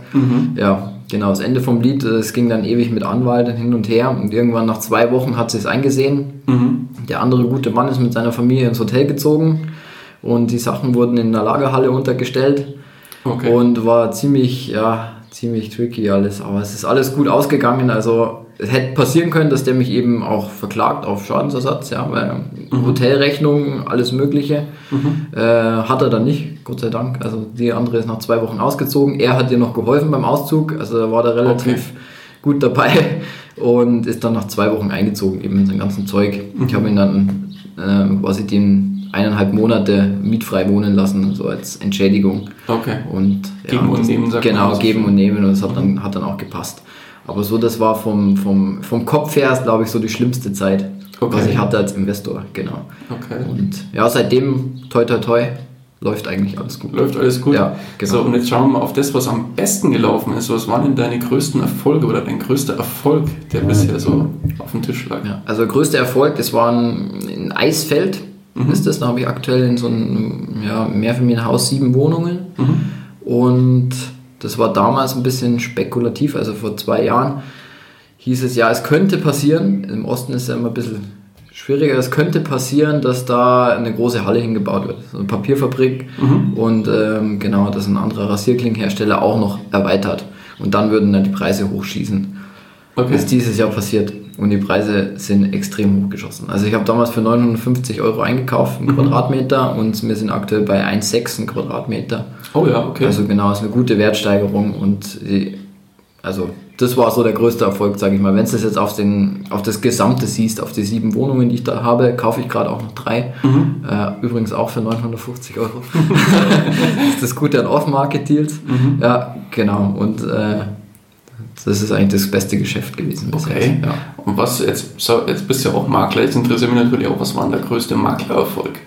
Ja, genau, das Ende vom Lied, es ging dann ewig mit Anwalt hin und her und irgendwann nach zwei Wochen hat sie es eingesehen. Mhm. Der andere gute Mann ist mit seiner Familie ins Hotel gezogen und die Sachen wurden in der Lagerhalle untergestellt Okay. und war ziemlich, ja, ziemlich tricky alles. Aber es ist alles gut ausgegangen. Also es hätte passieren können, dass der mich eben auch verklagt auf Schadensersatz, ja, weil Hotelrechnung, alles Mögliche. Äh, hat er dann nicht, Gott sei Dank. Also die andere ist nach zwei Wochen ausgezogen. Er hat ihr noch geholfen beim Auszug, also da war der relativ Okay. gut dabei und ist dann nach zwei Wochen eingezogen, eben mit seinem ganzen Zeug. Ich habe ihn dann äh, quasi den eineinhalb Monate mietfrei wohnen lassen, so als Entschädigung. okay. Und, Geben und nehmen, sagt Genau, geben und nehmen und das hat dann, hat dann auch gepasst. Aber so, das war vom, vom, vom Kopf her, glaube ich, so die schlimmste Zeit, Okay. was ich hatte als Investor, genau. Okay. Und ja, seitdem, toi toi toi, läuft eigentlich alles gut. Läuft alles gut. Ja, genau. So, und jetzt schauen wir mal auf das, was am besten gelaufen ist. Was waren denn deine größten Erfolge oder dein größter Erfolg, der bisher so auf dem Tisch lag? Ja, also größter Erfolg, das war ein, ein Eisfeld, Mhm. ist das. Da habe ich aktuell in so einem ja, Mehrfamilienhaus sieben Wohnungen. Mhm. Und das war damals ein bisschen spekulativ, also vor zwei Jahren hieß es, ja, es könnte passieren, im Osten ist es ja immer ein bisschen schwieriger, es könnte passieren, dass da eine große Halle hingebaut wird, so eine Papierfabrik Mhm. und ähm, genau, dass ein anderer Rasierklingenhersteller auch noch erweitert und dann würden dann die Preise hochschießen. Okay. Das ist dieses Jahr passiert und die Preise sind extrem hochgeschossen. Also ich habe damals für 950 Euro eingekauft, einen Quadratmeter und wir sind aktuell bei 1,6 ein Quadratmeter. Oh ja, okay. Also genau, ist eine gute Wertsteigerung und die, also das war so der größte Erfolg, sage ich mal. Wenn du das jetzt auf, den, auf das Gesamte siehst, auf die sieben Wohnungen, die ich da habe, kaufe ich gerade auch noch drei. Mhm. Äh, übrigens auch für 950 Euro. *laughs* das ist das Gute an Off-Market-Deals. Mhm. Ja, genau. Und äh, das ist eigentlich das beste Geschäft gewesen Okay. jetzt. Ja. Und was, jetzt, jetzt bist du ja auch Makler, jetzt interessiert mich natürlich auch, was war denn der größte Maklererfolg?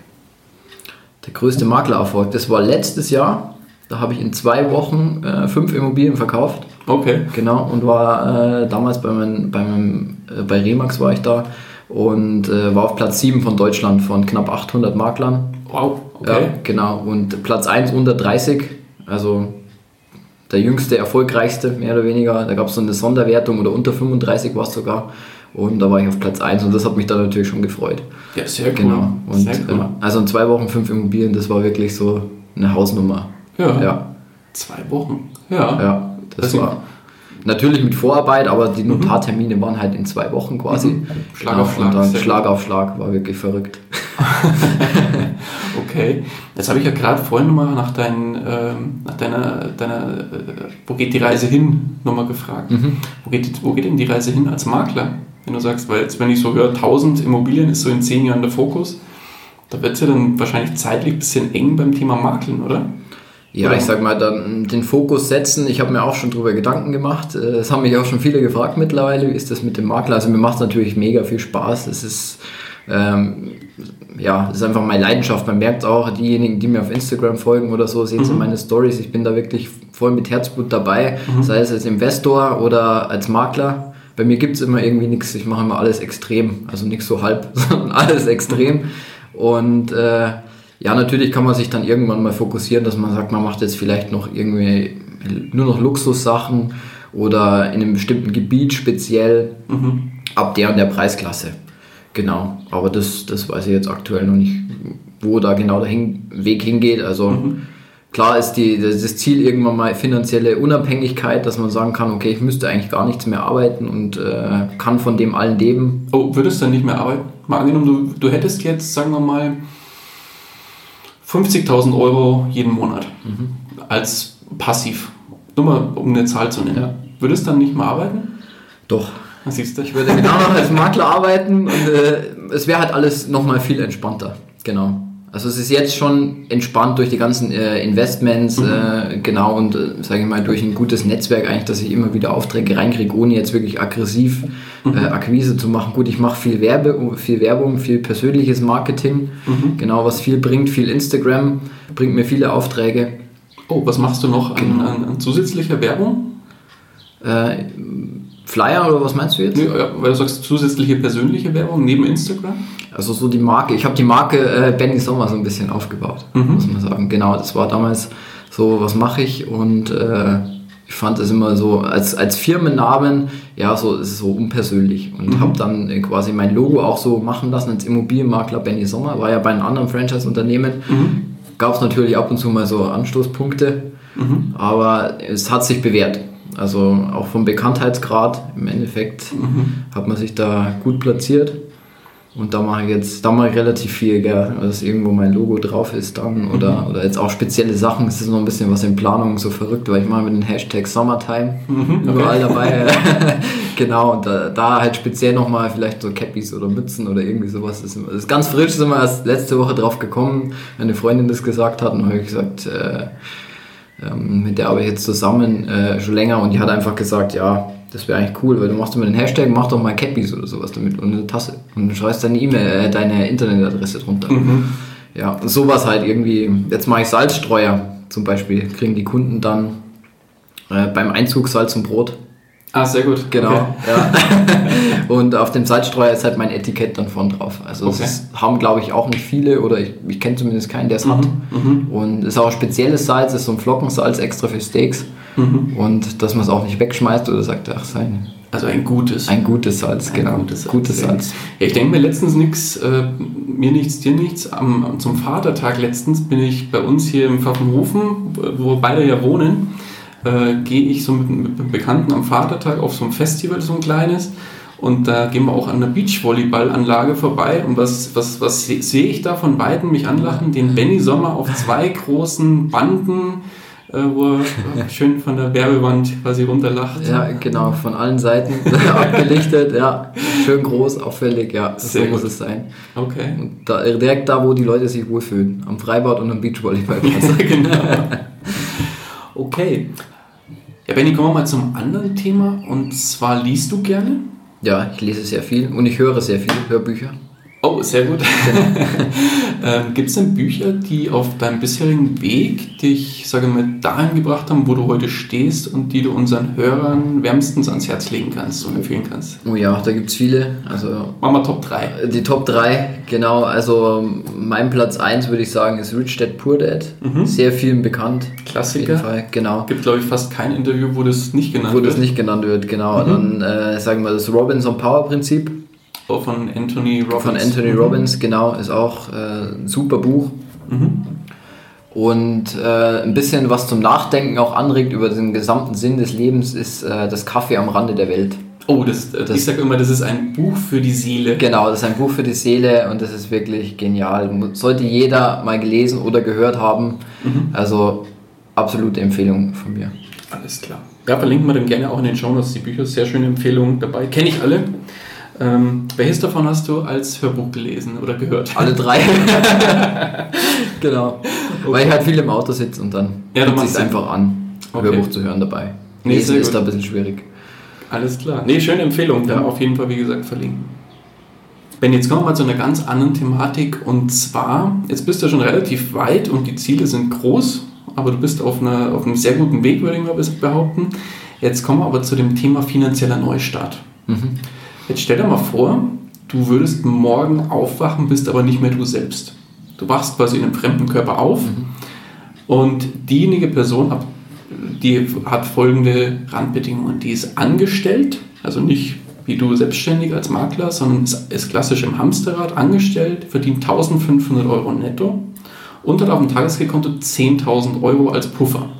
Der größte Maklererfolg, das war letztes Jahr. Da habe ich in zwei Wochen äh, fünf Immobilien verkauft. Okay. Genau, und war äh, damals bei, mein, bei, meinem, äh, bei Remax war ich da und äh, war auf Platz 7 von Deutschland von knapp 800 Maklern. Wow, okay. Ja, genau. Und Platz 1 unter 30, also der jüngste, erfolgreichste, mehr oder weniger. Da gab es so eine Sonderwertung oder unter 35 war es sogar. Und da war ich auf Platz 1 und das hat mich dann natürlich schon gefreut. Ja, sehr cool. Genau. Und, sehr cool. äh, also in zwei Wochen fünf Immobilien, das war wirklich so eine Hausnummer. Ja. Ja, Zwei Wochen. Ja. ja das, Das- war natürlich mit Vorarbeit, aber die Notartermine waren halt in zwei Wochen quasi. Mhm. Schlag Genau, auf Schlag, Und dann Schlag auf Schlag, war wirklich verrückt. *laughs* Okay. Jetzt habe ich ja gerade vorhin nochmal nach, dein, ähm, nach deiner, deiner äh, Wo geht die Reise hin nochmal gefragt. Mhm. Wo, geht, wo geht denn die Reise hin als Makler? Wenn du sagst, weil jetzt, wenn ich so höre, 1000 Immobilien ist so in 10 Jahren der Fokus, da wird es ja dann wahrscheinlich zeitlich ein bisschen eng beim Thema Maklen, oder? Ja, ich sag mal, dann den Fokus setzen. Ich habe mir auch schon drüber Gedanken gemacht. Äh, Es haben mich auch schon viele gefragt mittlerweile, wie ist das mit dem Makler? Also mir macht es natürlich mega viel Spaß. Es ist, ähm, ja, ist einfach meine Leidenschaft. Man merkt auch, diejenigen, die mir auf Instagram folgen oder so, sehen sie meine Stories. Ich bin da wirklich voll mit Herzblut dabei, sei es als Investor oder als Makler. Bei mir gibt es immer irgendwie nichts, ich mache immer alles extrem. Also nichts so halb, *laughs* sondern alles extrem. Und äh, ja, natürlich kann man sich dann irgendwann mal fokussieren, dass man sagt, man macht jetzt vielleicht noch irgendwie nur noch Luxussachen oder in einem bestimmten Gebiet speziell ab der und der Preisklasse. Genau, aber das, das weiß ich jetzt aktuell noch nicht, wo da genau der hin, Weg hingeht. Also klar ist die, das das Ziel irgendwann mal finanzielle Unabhängigkeit, dass man sagen kann, okay, ich müsste eigentlich gar nichts mehr arbeiten und äh, kann von dem allen leben. Oh, würdest du dann nicht mehr arbeiten? Mal angenommen, du, du hättest jetzt, sagen wir mal, 50.000 Euro jeden Monat als passiv. Nur mal, um eine Zahl zu nennen. Ja. Würdest du dann nicht mehr arbeiten? Doch, Was siehst du? Ich würde genau noch als Makler arbeiten und äh, es wäre halt alles nochmal viel entspannter. Genau. Also es ist jetzt schon entspannt durch die ganzen äh, Investments, äh, genau, und äh, sage ich mal, durch ein gutes Netzwerk eigentlich, dass ich immer wieder Aufträge reinkriege, ohne jetzt wirklich aggressiv äh, Akquise zu machen. Gut, ich mache viel, Werbe, viel Werbung, viel persönliches Marketing, genau, was viel bringt, viel Instagram, bringt mir viele Aufträge. Oh, was machst du noch an, an, an zusätzlicher Werbung? Flyer oder was meinst du jetzt? Nee, ja, weil du sagst zusätzliche persönliche Werbung neben Instagram? Also so die Marke, ich habe die Marke äh, Benny Sommer so ein bisschen aufgebaut, muss man sagen. Genau, das war damals so, was mache ich und äh, ich fand das immer so als, als Firmennamen, ja, so es ist so unpersönlich und habe dann äh, quasi mein Logo auch so machen lassen als Immobilienmakler Benny Sommer, war ja bei einem anderen Franchise-Unternehmen. Gab es natürlich ab und zu mal so Anstoßpunkte, aber es hat sich bewährt. Also auch vom Bekanntheitsgrad im Endeffekt hat man sich da gut platziert. Und da mache ich jetzt, da mache ich relativ viel, gell, dass irgendwo mein Logo drauf ist dann oder, oder jetzt auch spezielle Sachen. Es ist noch ein bisschen was in Planung so verrückt, weil ich mache mit dem Hashtag Summertime überall dabei. *laughs* genau, und da, da halt speziell nochmal vielleicht so Cappies oder Mützen oder irgendwie sowas. Das ist, ganz frisch, sind wir erst letzte Woche drauf gekommen, wenn eine Freundin das gesagt hat und habe ich gesagt, äh, ähm, mit der arbeite ich jetzt zusammen äh, schon länger und die hat einfach gesagt, ja, das wäre eigentlich cool, weil du machst immer den Hashtag, mach doch mal Cappies oder sowas damit und eine Tasse und du schreibst deine E-Mail, äh, deine Internetadresse drunter. Ja, und sowas halt irgendwie, jetzt mache ich Salzstreuer zum Beispiel, kriegen die Kunden dann äh, beim Einzug Salz und Brot. Ah, sehr gut. Genau, Okay. ja. *laughs* und auf dem Salzstreuer ist halt mein Etikett dann vorn drauf. Also Okay. das ist, haben, glaube ich, auch nicht viele oder ich, ich kenne zumindest keinen, der es hat. Mhm, Und ist auch ein spezielles Salz, ist so ein Flockensalz extra für Steaks. Mhm. Und dass man es auch nicht wegschmeißt oder sagt, ach, sein, Also ein gutes. ein gutes Salz, genau. gutes Salz. Gutes Salz. Ja, ich denke mir letztens nichts, äh, mir nichts, dir nichts. Am, zum Vatertag letztens bin ich bei uns hier im Pfaffenhofen, wo beide ja wohnen, äh, gehe ich so mit, mit einem Bekannten am Vatertag auf so ein Festival, so ein kleines. Und da gehen wir auch an der Beachvolleyballanlage vorbei. Und was, was, was se- sehe ich da von beiden mich anlachen? Den Benny Sommer auf zwei großen Banden, äh, wo er schön von der Werbewand quasi runterlacht. Ja, genau, von allen Seiten *laughs* abgelichtet, ja. Schön groß, auffällig, ja. Sehr so muss gut. es sein. Okay. Und da, direkt da, wo die Leute sich wohlfühlen. Am Freibad und am Beachvolleyballplatz. *laughs* genau. *laughs* Okay. Ja, Benny, kommen wir mal zum anderen Thema. Und zwar liest du gerne? ja, ich lese sehr viel und ich höre sehr viel Hörbücher. Oh, sehr gut. *laughs* ähm, Gibt es denn Bücher, die auf deinem bisherigen Weg dich, sage mal, dahin gebracht haben, wo du heute stehst und die du unseren Hörern wärmstens ans Herz legen kannst und empfehlen kannst? Oh ja, da gibt es viele. Also Machen wir Top 3. Die Top 3, genau. Also mein Platz 1 würde ich sagen ist Rich Dad Poor Dad. Mhm. Sehr vielen bekannt. Klassiker. Auf jeden Fall, genau. Gibt, glaube ich, fast kein Interview, wo das nicht genannt Wo wird. das nicht genannt wird, genau. Mhm. Dann äh, sagen wir das Robinson Power Prinzip Oh, von Anthony Robbins. von Anthony Mhm. Robbins, genau, ist auch äh, ein super Buch. Mhm. Und äh, ein bisschen was zum Nachdenken auch anregt über den gesamten Sinn des Lebens ist äh, das Kaffee am Rande der Welt. Oh, das, das, ich sage immer, das ist ein Buch für die Seele. Genau, das ist ein Buch für die Seele und das ist wirklich genial. Sollte jeder mal gelesen oder gehört haben. Mhm. Also absolute Empfehlung von mir. Alles klar. Ja, verlinken wir dann gerne auch in den Shownotes die Bücher. Sehr schöne Empfehlungen dabei. Kenne ich alle. Ähm, welches davon hast du als Hörbuch gelesen oder gehört? Alle drei. *laughs* genau. Weil ich halt viel im Auto sitze und dann Ja, sich Sinn. einfach an, Okay. Hörbuch zu hören dabei. Nee, Lesen ist gut. da ein bisschen schwierig. Alles klar. Nee, schöne Empfehlung. Ja. auf jeden Fall, wie gesagt, verlinken. Ben, jetzt kommen wir mal zu einer ganz anderen Thematik. Und zwar, jetzt bist du schon relativ weit und die Ziele sind groß, aber du bist auf, einer, auf einem sehr guten Weg, würde ich mal behaupten. Jetzt kommen wir aber zu dem Thema finanzieller Neustart. Mhm. Jetzt stell dir mal vor, du würdest morgen aufwachen, bist aber nicht mehr du selbst. Du wachst quasi in einem fremden Körper auf und diejenige Person, hat- die hat folgende Randbedingungen. Die ist angestellt, also nicht wie du selbstständig als Makler, sondern ist, ist klassisch im Hamsterrad angestellt, verdient 1500 Euro netto und hat auf dem Tagesgeldkonto 10.000 Euro als Puffer.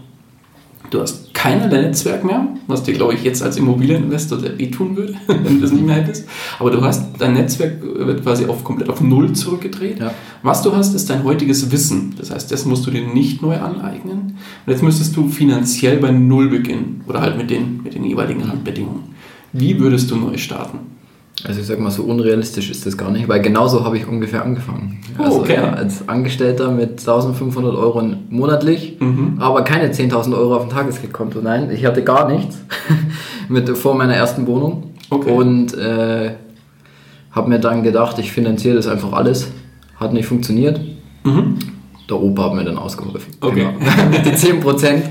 Du hast keinerlei Netzwerk mehr, was dir, glaube ich, jetzt als Immobilieninvestor sehr wehtun würde, *laughs* wenn du das nicht mehr hättest. Aber du hast, dein Netzwerk wird quasi auf, komplett auf Null zurückgedreht. Ja. Was du hast, ist dein heutiges Wissen. Das heißt, das musst du dir nicht neu aneignen. Und jetzt müsstest du finanziell bei Null beginnen. Oder halt mit den, mit den jeweiligen Randbedingungen. Wie würdest du neu starten? Also ich sag mal, so unrealistisch ist das gar nicht, weil genauso habe ich ungefähr angefangen. Oh, Also okay. ja, als Angestellter mit 1500 Euro monatlich, Mhm. aber keine 10.000 Euro auf dem Tagesgeldkonto. Nein, ich hatte gar nichts *laughs* mit, vor meiner ersten Wohnung. Okay. Und äh, habe mir dann gedacht, ich finanziere das einfach alles. Hat nicht funktioniert. Mhm. Der Opa hat mir dann ausgeholfen. Okay. Genau. *laughs* mit den 10 Prozent.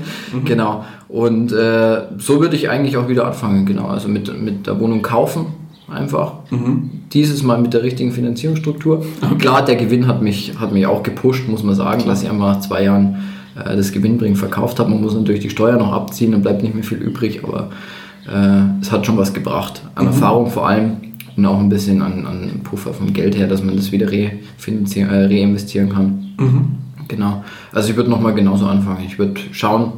Genau. Und äh, so würde ich eigentlich auch wieder anfangen. Genau. Also mit, mit der Wohnung kaufen. Einfach. Mhm. Dieses Mal mit der richtigen Finanzierungsstruktur. Klar, der Gewinn hat mich, hat mich auch gepusht, muss man sagen, dass ich einmal nach zwei Jahren äh, das Gewinnbringen verkauft habe. Man muss natürlich die Steuer noch abziehen, dann bleibt nicht mehr viel übrig, aber äh, es hat schon was gebracht. An Erfahrung vor allem und auch ein bisschen an, an Puffer vom Geld her, dass man das wieder refinanzieren, äh, reinvestieren kann. Mhm. Genau. Also ich würde nochmal genauso anfangen. Ich würde schauen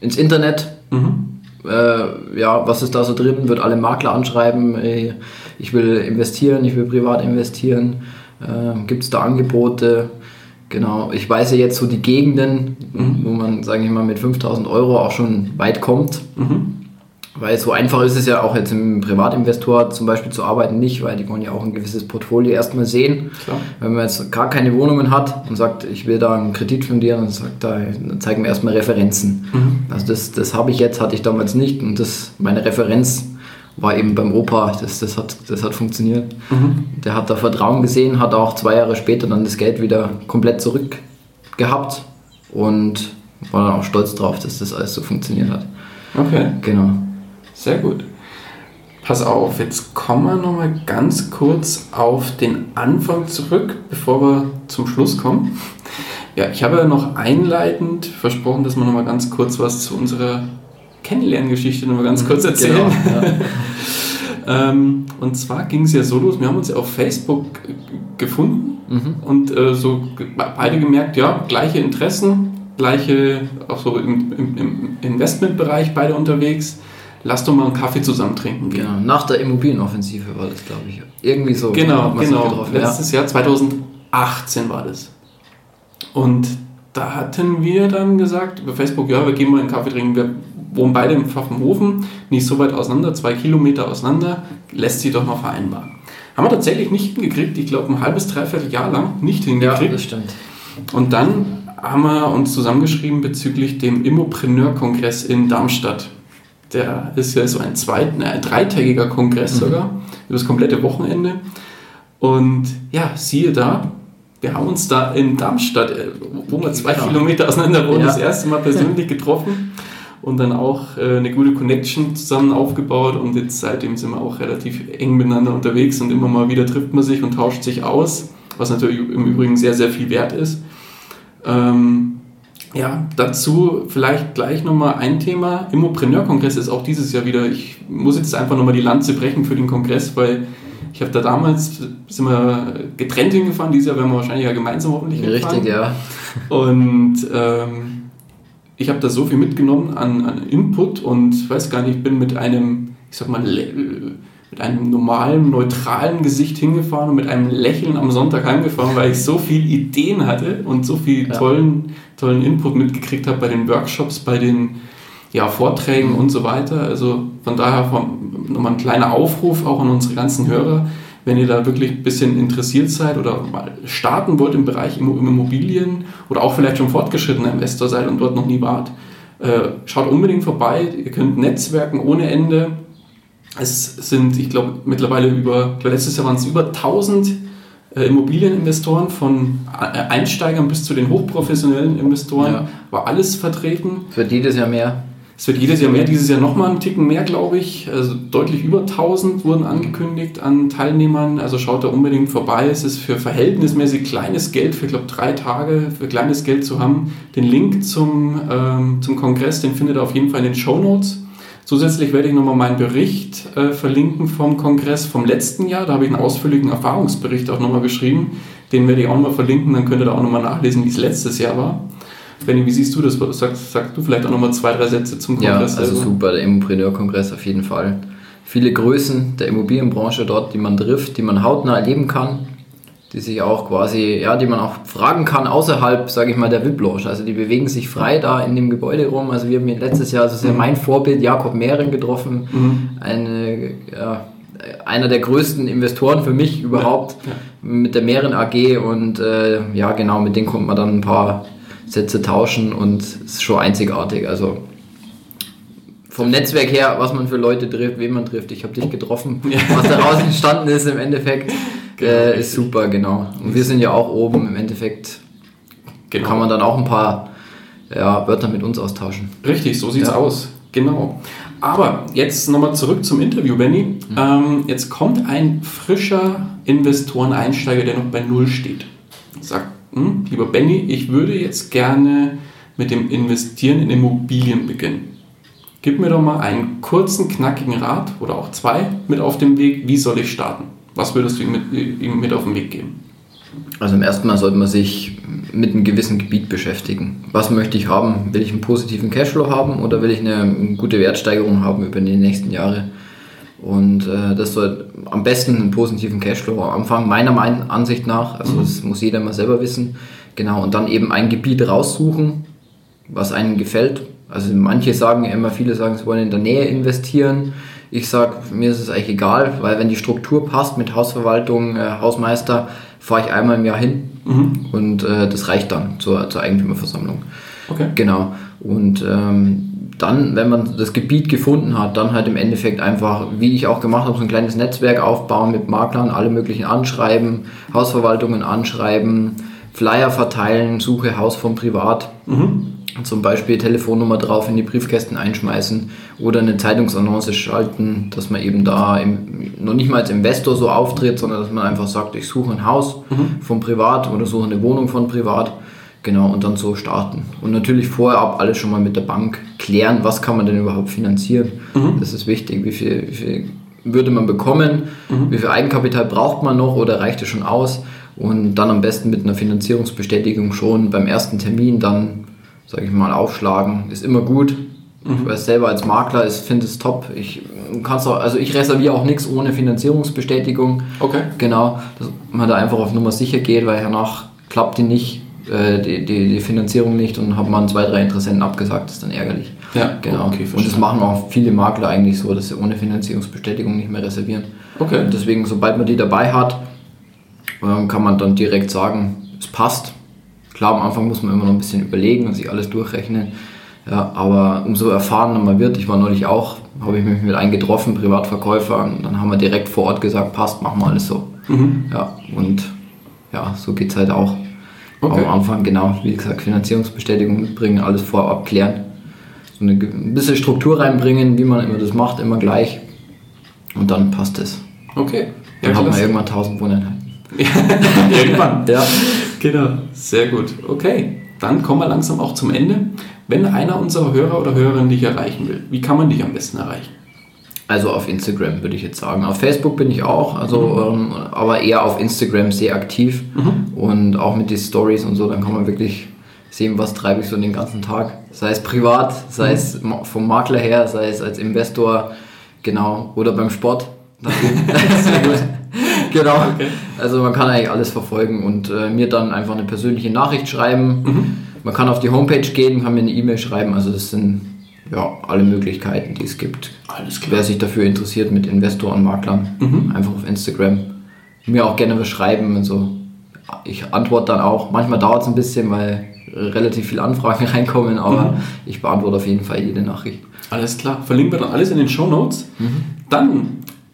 ins Internet, Mhm. Äh, ja, was ist da so drin, würde alle Makler anschreiben, ey, ich will investieren, ich will privat investieren, äh, gibt es da Angebote? Genau, ich weiß ja jetzt so die Gegenden, wo man, sage ich mal, mit 5000 Euro auch schon weit kommt. Mhm. Weil so einfach ist es ja auch jetzt im Privatinvestor zum Beispiel zu arbeiten nicht, weil die wollen ja auch ein gewisses Portfolio erstmal sehen. Klar. Wenn man jetzt gar keine Wohnungen hat und sagt, ich will da einen Kredit von dir, dann sagt er, dann zeigen wir erstmal Referenzen. Mhm. Also das, das habe ich jetzt, hatte ich damals nicht und das, meine Referenz war eben beim Opa, das, das, hat, das hat funktioniert. Mhm. Der hat da Vertrauen gesehen, hat auch zwei Jahre später dann das Geld wieder komplett zurück gehabt und war dann auch stolz drauf, dass das alles so funktioniert hat. Okay. Genau. Sehr gut. Pass auf, jetzt kommen wir nochmal ganz kurz auf den Anfang zurück, bevor wir zum Schluss kommen. Ja, ich habe ja noch einleitend versprochen, dass wir nochmal ganz kurz was zu unserer Kennenlerngeschichte nochmal ganz kurz erzählen. Genau, ja. *laughs* Ähm, und zwar ging es ja so los, wir haben uns ja auf Facebook gefunden Mhm. und äh, so beide gemerkt, ja, gleiche Interessen, gleiche, auch so im, im, im Investmentbereich beide unterwegs. Lass doch mal einen Kaffee zusammen trinken gehen. Genau. Nach der Immobilienoffensive war das, glaube ich. Irgendwie so. Genau, genau. getroffen, ja. Letztes Jahr 2018 war das. Und da hatten wir dann gesagt über Facebook, ja, wir gehen mal einen Kaffee trinken. Wir wohnen beide im Pfaffenhofen, nicht so weit auseinander, zwei Kilometer auseinander, lässt sich doch mal vereinbaren. Haben wir tatsächlich nicht hingekriegt, ich glaube ein halbes, dreiviertel Jahr lang nicht Ja, hingekriegt. das stimmt. Und dann haben wir uns zusammengeschrieben bezüglich dem Immopreneur-Kongress in Darmstadt. Der ist ja so ein, zweit, ne, ein dreitägiger Kongress sogar, über das komplette Wochenende. Und ja, siehe da, wir haben uns da in Darmstadt, äh, wo wir zwei genau. Kilometer auseinander wohnen, ja. das erste Mal persönlich *laughs* getroffen und dann auch äh, eine gute Connection zusammen aufgebaut und jetzt seitdem sind wir auch relativ eng miteinander unterwegs und immer mal wieder trifft man sich und tauscht sich aus, was natürlich im Übrigen sehr, sehr viel wert ist. Ähm, ja, dazu vielleicht gleich nochmal ein Thema. Immopreneur-Kongress ist auch dieses Jahr wieder, ich muss jetzt einfach nochmal die Lanze brechen für den Kongress, weil ich habe da damals, sind wir getrennt hingefahren, dieses Jahr werden wir wahrscheinlich ja gemeinsam hoffentlich hinfahren. Richtig, ja. Und ähm, ich habe da so viel mitgenommen an, an Input und weiß gar nicht, ich bin mit einem, ich sag mal, mit einem normalen, neutralen Gesicht hingefahren und mit einem Lächeln am Sonntag heimgefahren, weil ich so viele Ideen hatte und so viel ja. tollen, tollen Input mitgekriegt habe bei den Workshops, bei den ja, Vorträgen und so weiter. Also von daher nochmal ein kleiner Aufruf auch an unsere ganzen Hörer wenn ihr da wirklich ein bisschen interessiert seid oder mal starten wollt im Bereich Immobilien oder auch vielleicht schon fortgeschrittener Investor seid und dort noch nie wart, äh, schaut unbedingt vorbei. Ihr könnt netzwerken ohne Ende. Es sind, ich glaube, mittlerweile über, letztes Jahr waren es über 1000 äh, Immobilieninvestoren von äh, Einsteigern bis zu den hochprofessionellen Investoren, ja. war alles vertreten. Es wird jedes Jahr mehr. Es wird jedes Jahr mehr, dieses Jahr nochmal einen Ticken mehr, glaube ich. Also deutlich über 1000 wurden angekündigt an Teilnehmern. Also schaut da unbedingt vorbei. Es ist für verhältnismäßig kleines Geld, für glaube drei Tage, für kleines Geld zu haben. Den Link zum, ähm, zum Kongress, den findet ihr auf jeden Fall in den Show Notes. Zusätzlich werde ich nochmal meinen Bericht äh, verlinken vom Kongress vom letzten Jahr. Da habe ich einen ausführlichen Erfahrungsbericht auch nochmal geschrieben. Den werde ich auch mal verlinken, dann könnt ihr da auch nochmal nachlesen, wie es letztes Jahr war. Benny, wie siehst du das? Sag, sag du vielleicht auch nochmal zwei, drei Sätze zum Kongress. Ja, also selber. super, der Immopreneur-Kongress auf jeden Fall. Viele Größen der Immobilienbranche dort, die man trifft, die man hautnah erleben kann, die sich auch quasi, ja, die man auch fragen kann außerhalb, sage ich mal, der VIP-Lounge. Also die bewegen sich frei da in dem Gebäude rum. Also wir haben letztes Jahr, also ist ja mhm. mein Vorbild, Jakob Mehren getroffen, mhm. eine, ja, einer der größten Investoren für mich überhaupt ja, mit der Mehren AG und äh, ja, genau, mit denen kommt man dann ein paar Sätze tauschen und es ist schon einzigartig. Also vom Netzwerk her, was man für Leute trifft, wen man trifft. Ich habe dich getroffen. Was daraus entstanden ist im Endeffekt, *laughs* genau, äh, ist super, genau. Und wir sind ja auch oben. Im Endeffekt genau. kann man dann auch ein paar ja, Wörter mit uns austauschen. Richtig, so sieht es ja. aus. Genau. Aber jetzt nochmal zurück zum Interview, Benny. Mhm. Ähm, jetzt kommt ein frischer Investoreneinsteiger, der noch bei Null steht. Sagt, hm, lieber Benny, ich würde jetzt gerne mit dem Investieren in Immobilien beginnen. Gib mir doch mal einen kurzen, knackigen Rat oder auch zwei mit auf dem Weg. Wie soll ich starten? Was würdest du ihm mit, ihm mit auf den Weg geben? Also im ersten Mal sollte man sich mit einem gewissen Gebiet beschäftigen. Was möchte ich haben? Will ich einen positiven Cashflow haben oder will ich eine gute Wertsteigerung haben über die nächsten Jahre? Und äh, das soll am besten einen positiven Cashflow am Anfang, meiner Ansicht nach. Also mhm. das muss jeder mal selber wissen. Genau, und dann eben ein Gebiet raussuchen, was einem gefällt. Also manche sagen immer, viele sagen, sie wollen in der Nähe investieren. Ich sage, mir ist es eigentlich egal, weil wenn die Struktur passt mit Hausverwaltung, äh, Hausmeister, fahre ich einmal im Jahr hin mhm. und äh, das reicht dann zur, zur Eigentümerversammlung. Okay. Genau. Und ähm, dann, wenn man das Gebiet gefunden hat, dann halt im Endeffekt einfach, wie ich auch gemacht habe, so ein kleines Netzwerk aufbauen mit Maklern, alle möglichen anschreiben, Hausverwaltungen anschreiben, Flyer verteilen, Suche Haus von Privat. Mhm. Zum Beispiel Telefonnummer drauf in die Briefkästen einschmeißen oder eine Zeitungsannonce schalten, dass man eben da im, noch nicht mal als Investor so auftritt, sondern dass man einfach sagt, ich suche ein Haus mhm. von Privat oder suche eine Wohnung von Privat Genau, und dann so starten. Und natürlich vorher ab alles schon mal mit der Bank klären, was kann man denn überhaupt finanzieren. Mhm. Das ist wichtig, wie viel, wie viel würde man bekommen, mhm. wie viel Eigenkapital braucht man noch oder reicht es schon aus. Und dann am besten mit einer Finanzierungsbestätigung schon beim ersten Termin dann, sage ich mal, aufschlagen. Ist immer gut. Mhm. Ich weiß selber als Makler, ich finde es top. Ich kann's auch, also ich reserviere auch nichts ohne Finanzierungsbestätigung. Okay. Genau, dass man da einfach auf Nummer sicher geht, weil danach klappt die nicht äh, die, die, die, Finanzierung nicht und haben man zwei, drei Interessenten abgesagt, ist dann ärgerlich. Ja, genau. Okay, und das machen auch viele Makler eigentlich so, dass sie ohne Finanzierungsbestätigung nicht mehr reservieren. Okay. Und deswegen, sobald man die dabei hat, ähm, kann man dann direkt sagen, es passt. Klar, am Anfang muss man immer noch ein bisschen überlegen und sich alles durchrechnen. Ja, aber umso erfahrener man wird, ich war neulich auch, habe ich mich mit einem getroffen, Privatverkäufer, und dann haben wir direkt vor Ort gesagt, passt, machen wir alles so. Mhm. Ja, und ja, so geht es halt auch. Okay. Am Anfang, genau, wie gesagt, Finanzierungsbestätigung mitbringen, alles vorab klären. So eine, ein bisschen Struktur reinbringen, wie man immer das macht, immer gleich. Und dann passt es. Okay. Ja, dann hat man irgendwann 1000 Wohneinheiten. *laughs* irgendwann. ja. Genau. Sehr gut. Okay. Dann kommen wir langsam auch zum Ende. Wenn einer unserer Hörer oder Hörerinnen dich erreichen will, wie kann man dich am besten erreichen? Also auf Instagram würde ich jetzt sagen. Auf Facebook bin ich auch, also mhm. ähm, aber eher auf Instagram sehr aktiv mhm. und auch mit den Stories und so, dann kann man wirklich sehen, was treibe ich so den ganzen Tag. Sei es privat, sei mhm. es vom Makler her, sei es als Investor, genau, oder beim Sport. *laughs* *laughs* sehr gut. genau. Okay. Also man kann eigentlich alles verfolgen und äh, mir dann einfach eine persönliche Nachricht schreiben. Mhm. Man kann auf die Homepage gehen, kann mir eine E-Mail schreiben. Also das sind ja, alle Möglichkeiten, die es gibt. Alles klar. Wer sich dafür interessiert mit Investor und Maklern, mhm. einfach auf Instagram. Mir auch gerne was schreiben. Also ich antworte dann auch. Manchmal dauert es ein bisschen, weil relativ viele Anfragen *laughs* reinkommen, aber mhm. ich beantworte auf jeden Fall jede Nachricht. Alles klar. Verlinken wir dann alles in den Show Notes. Mhm. Dann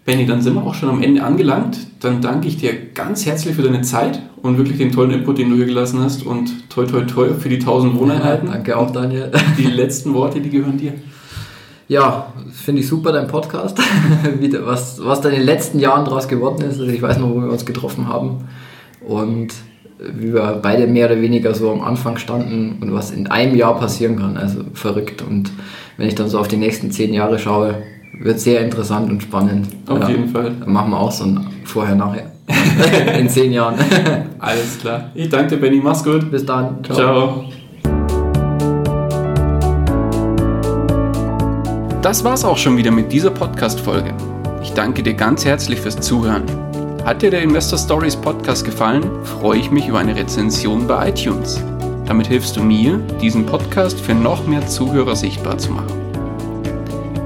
Benny, dann sind wir auch schon am Ende angelangt. Dann danke ich dir ganz herzlich für deine Zeit und wirklich den tollen Input, den du hier gelassen hast. Und toi, toi, toi für die 1000 Wohneinheiten. Ja, danke auch, Daniel. Die letzten Worte, die gehören dir. Ja, finde ich super, dein Podcast. *laughs* was, was da in den letzten Jahren daraus geworden ist. Also ich weiß noch, wo wir uns getroffen haben. Und wie wir beide mehr oder weniger so am Anfang standen und was in einem Jahr passieren kann. Also verrückt. Und wenn ich dann so auf die nächsten zehn Jahre schaue, wird sehr interessant und spannend. Auf ja, jeden Fall. Dann machen wir auch so ein Vorher-Nachher. *laughs* In zehn Jahren. *laughs* Alles klar. Ich danke dir, Benny. Mach's gut. Bis dann. Ciao. Ciao. Das war's auch schon wieder mit dieser Podcast-Folge. Ich danke dir ganz herzlich fürs Zuhören. Hat dir der Investor Stories Podcast gefallen, freue ich mich über eine Rezension bei iTunes. Damit hilfst du mir, diesen Podcast für noch mehr Zuhörer sichtbar zu machen